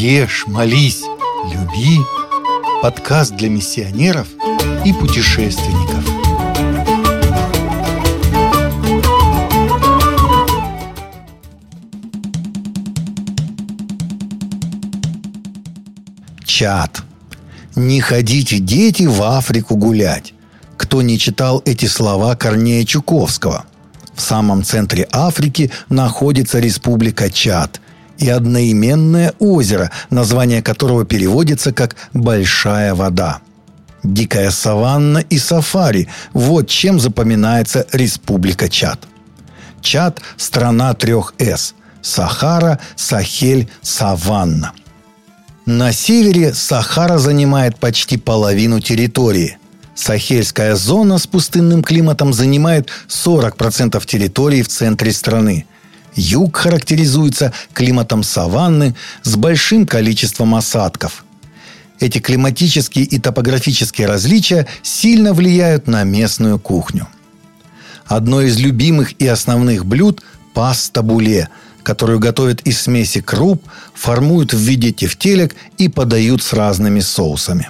Ешь, молись, люби. Подкаст для миссионеров и путешественников. Чат. Не ходите, дети, в Африку гулять. Кто не читал эти слова Корнея Чуковского? В самом центре Африки находится республика Чад – и одноименное озеро, название которого переводится как «большая вода». Дикая саванна и сафари – вот чем запоминается Республика Чад. Чад – страна трех «С» – Сахара, Сахель, Саванна. На севере Сахара занимает почти половину территории. Сахельская зона с пустынным климатом занимает 40% территории в центре страны – Юг характеризуется климатом саванны с большим количеством осадков. Эти климатические и топографические различия сильно влияют на местную кухню. Одно из любимых и основных блюд – паста буле, которую готовят из смеси круп, формуют в виде тефтелек и подают с разными соусами.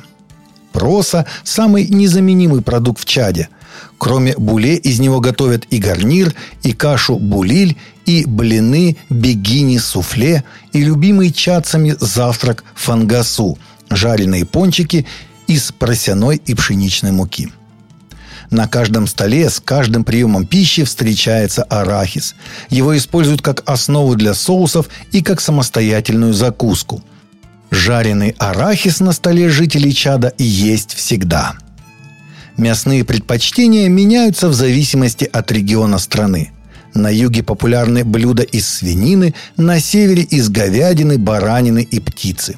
Проса – самый незаменимый продукт в Чаде – Кроме буле из него готовят и гарнир, и кашу булиль, и блины, бегини, суфле, и любимый чацами завтрак фангасу – жареные пончики из просяной и пшеничной муки. На каждом столе с каждым приемом пищи встречается арахис. Его используют как основу для соусов и как самостоятельную закуску. Жареный арахис на столе жителей чада есть всегда – Мясные предпочтения меняются в зависимости от региона страны. На юге популярны блюда из свинины, на севере из говядины, баранины и птицы.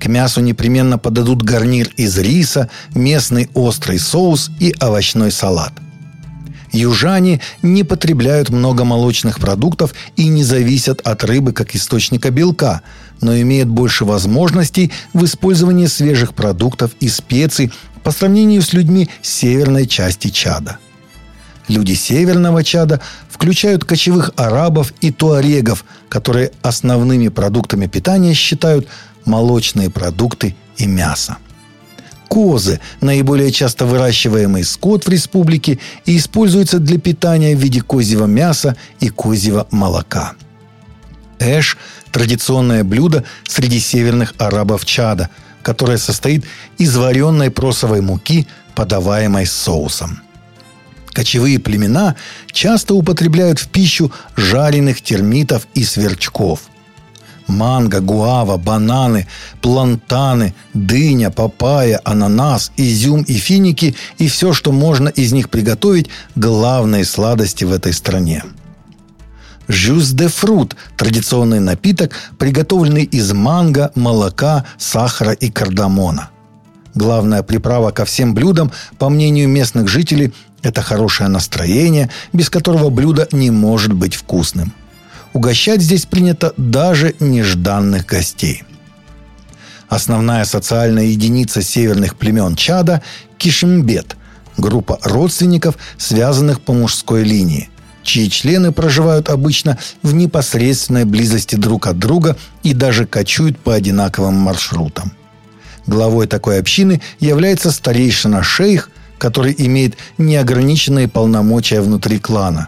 К мясу непременно подадут гарнир из риса, местный острый соус и овощной салат. Южане не потребляют много молочных продуктов и не зависят от рыбы как источника белка, но имеют больше возможностей в использовании свежих продуктов и специй по сравнению с людьми северной части Чада. Люди северного Чада включают кочевых арабов и туарегов, которые основными продуктами питания считают молочные продукты и мясо. Козы – наиболее часто выращиваемый скот в республике и используются для питания в виде козьего мяса и козьего молока. Эш – традиционное блюдо среди северных арабов Чада – которая состоит из вареной просовой муки, подаваемой соусом. Кочевые племена часто употребляют в пищу жареных термитов и сверчков. Манго, гуава, бананы, плантаны, дыня, папайя, ананас, изюм и финики и все, что можно из них приготовить – главные сладости в этой стране – Жюз де фрут – традиционный напиток, приготовленный из манго, молока, сахара и кардамона. Главная приправа ко всем блюдам, по мнению местных жителей, это хорошее настроение, без которого блюдо не может быть вкусным. Угощать здесь принято даже нежданных гостей. Основная социальная единица северных племен Чада – кишимбет – группа родственников, связанных по мужской линии чьи члены проживают обычно в непосредственной близости друг от друга и даже кочуют по одинаковым маршрутам. Главой такой общины является старейшина шейх, который имеет неограниченные полномочия внутри клана.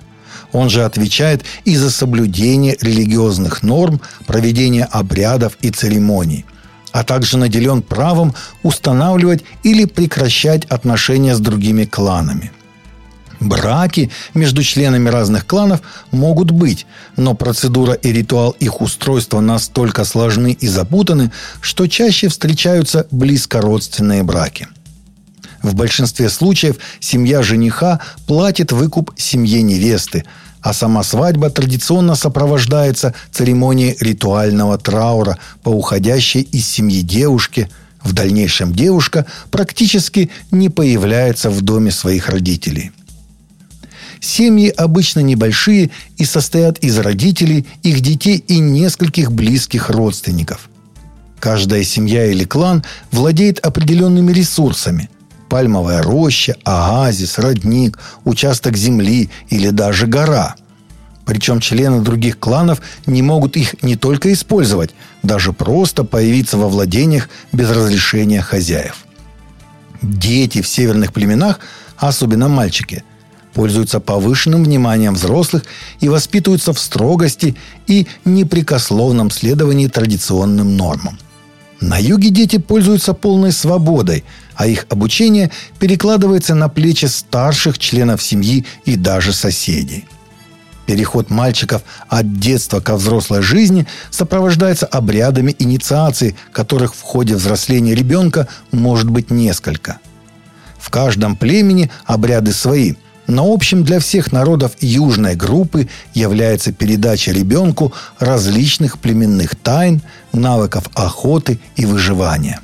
Он же отвечает и за соблюдение религиозных норм, проведение обрядов и церемоний, а также наделен правом устанавливать или прекращать отношения с другими кланами – Браки между членами разных кланов могут быть, но процедура и ритуал их устройства настолько сложны и запутаны, что чаще встречаются близкородственные браки. В большинстве случаев семья жениха платит выкуп семье невесты, а сама свадьба традиционно сопровождается церемонией ритуального траура по уходящей из семьи девушке. В дальнейшем девушка практически не появляется в доме своих родителей – Семьи обычно небольшие и состоят из родителей, их детей и нескольких близких родственников. Каждая семья или клан владеет определенными ресурсами – пальмовая роща, оазис, родник, участок земли или даже гора. Причем члены других кланов не могут их не только использовать, даже просто появиться во владениях без разрешения хозяев. Дети в северных племенах, особенно мальчики, пользуются повышенным вниманием взрослых и воспитываются в строгости и непрекословном следовании традиционным нормам. На юге дети пользуются полной свободой, а их обучение перекладывается на плечи старших членов семьи и даже соседей. Переход мальчиков от детства ко взрослой жизни сопровождается обрядами инициации, которых в ходе взросления ребенка может быть несколько. В каждом племени обряды свои, но общим для всех народов южной группы является передача ребенку различных племенных тайн, навыков охоты и выживания.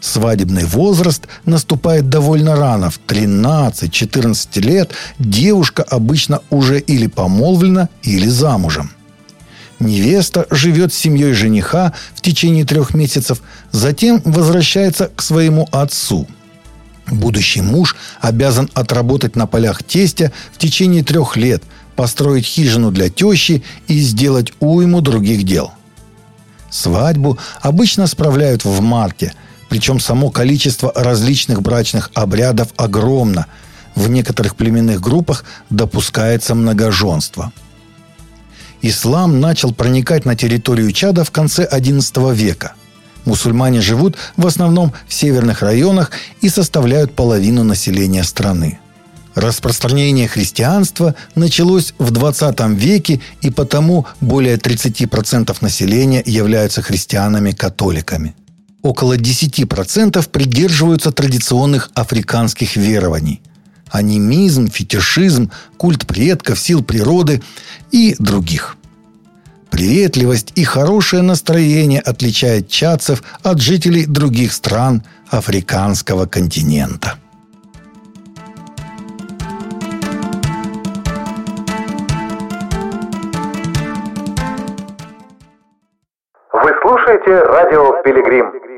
Свадебный возраст наступает довольно рано. В 13-14 лет девушка обычно уже или помолвлена, или замужем. Невеста живет с семьей жениха в течение трех месяцев, затем возвращается к своему отцу – Будущий муж обязан отработать на полях тестя в течение трех лет, построить хижину для тещи и сделать уйму других дел. Свадьбу обычно справляют в марте, причем само количество различных брачных обрядов огромно. В некоторых племенных группах допускается многоженство. Ислам начал проникать на территорию Чада в конце XI века – Мусульмане живут в основном в северных районах и составляют половину населения страны. Распространение христианства началось в 20 веке, и потому более 30% населения являются христианами-католиками. Около 10% придерживаются традиционных африканских верований. Анимизм, фетишизм, культ предков, сил природы и других – Приветливость и хорошее настроение отличает чадцев от жителей других стран африканского континента. Вы слушаете радио «Пилигрим».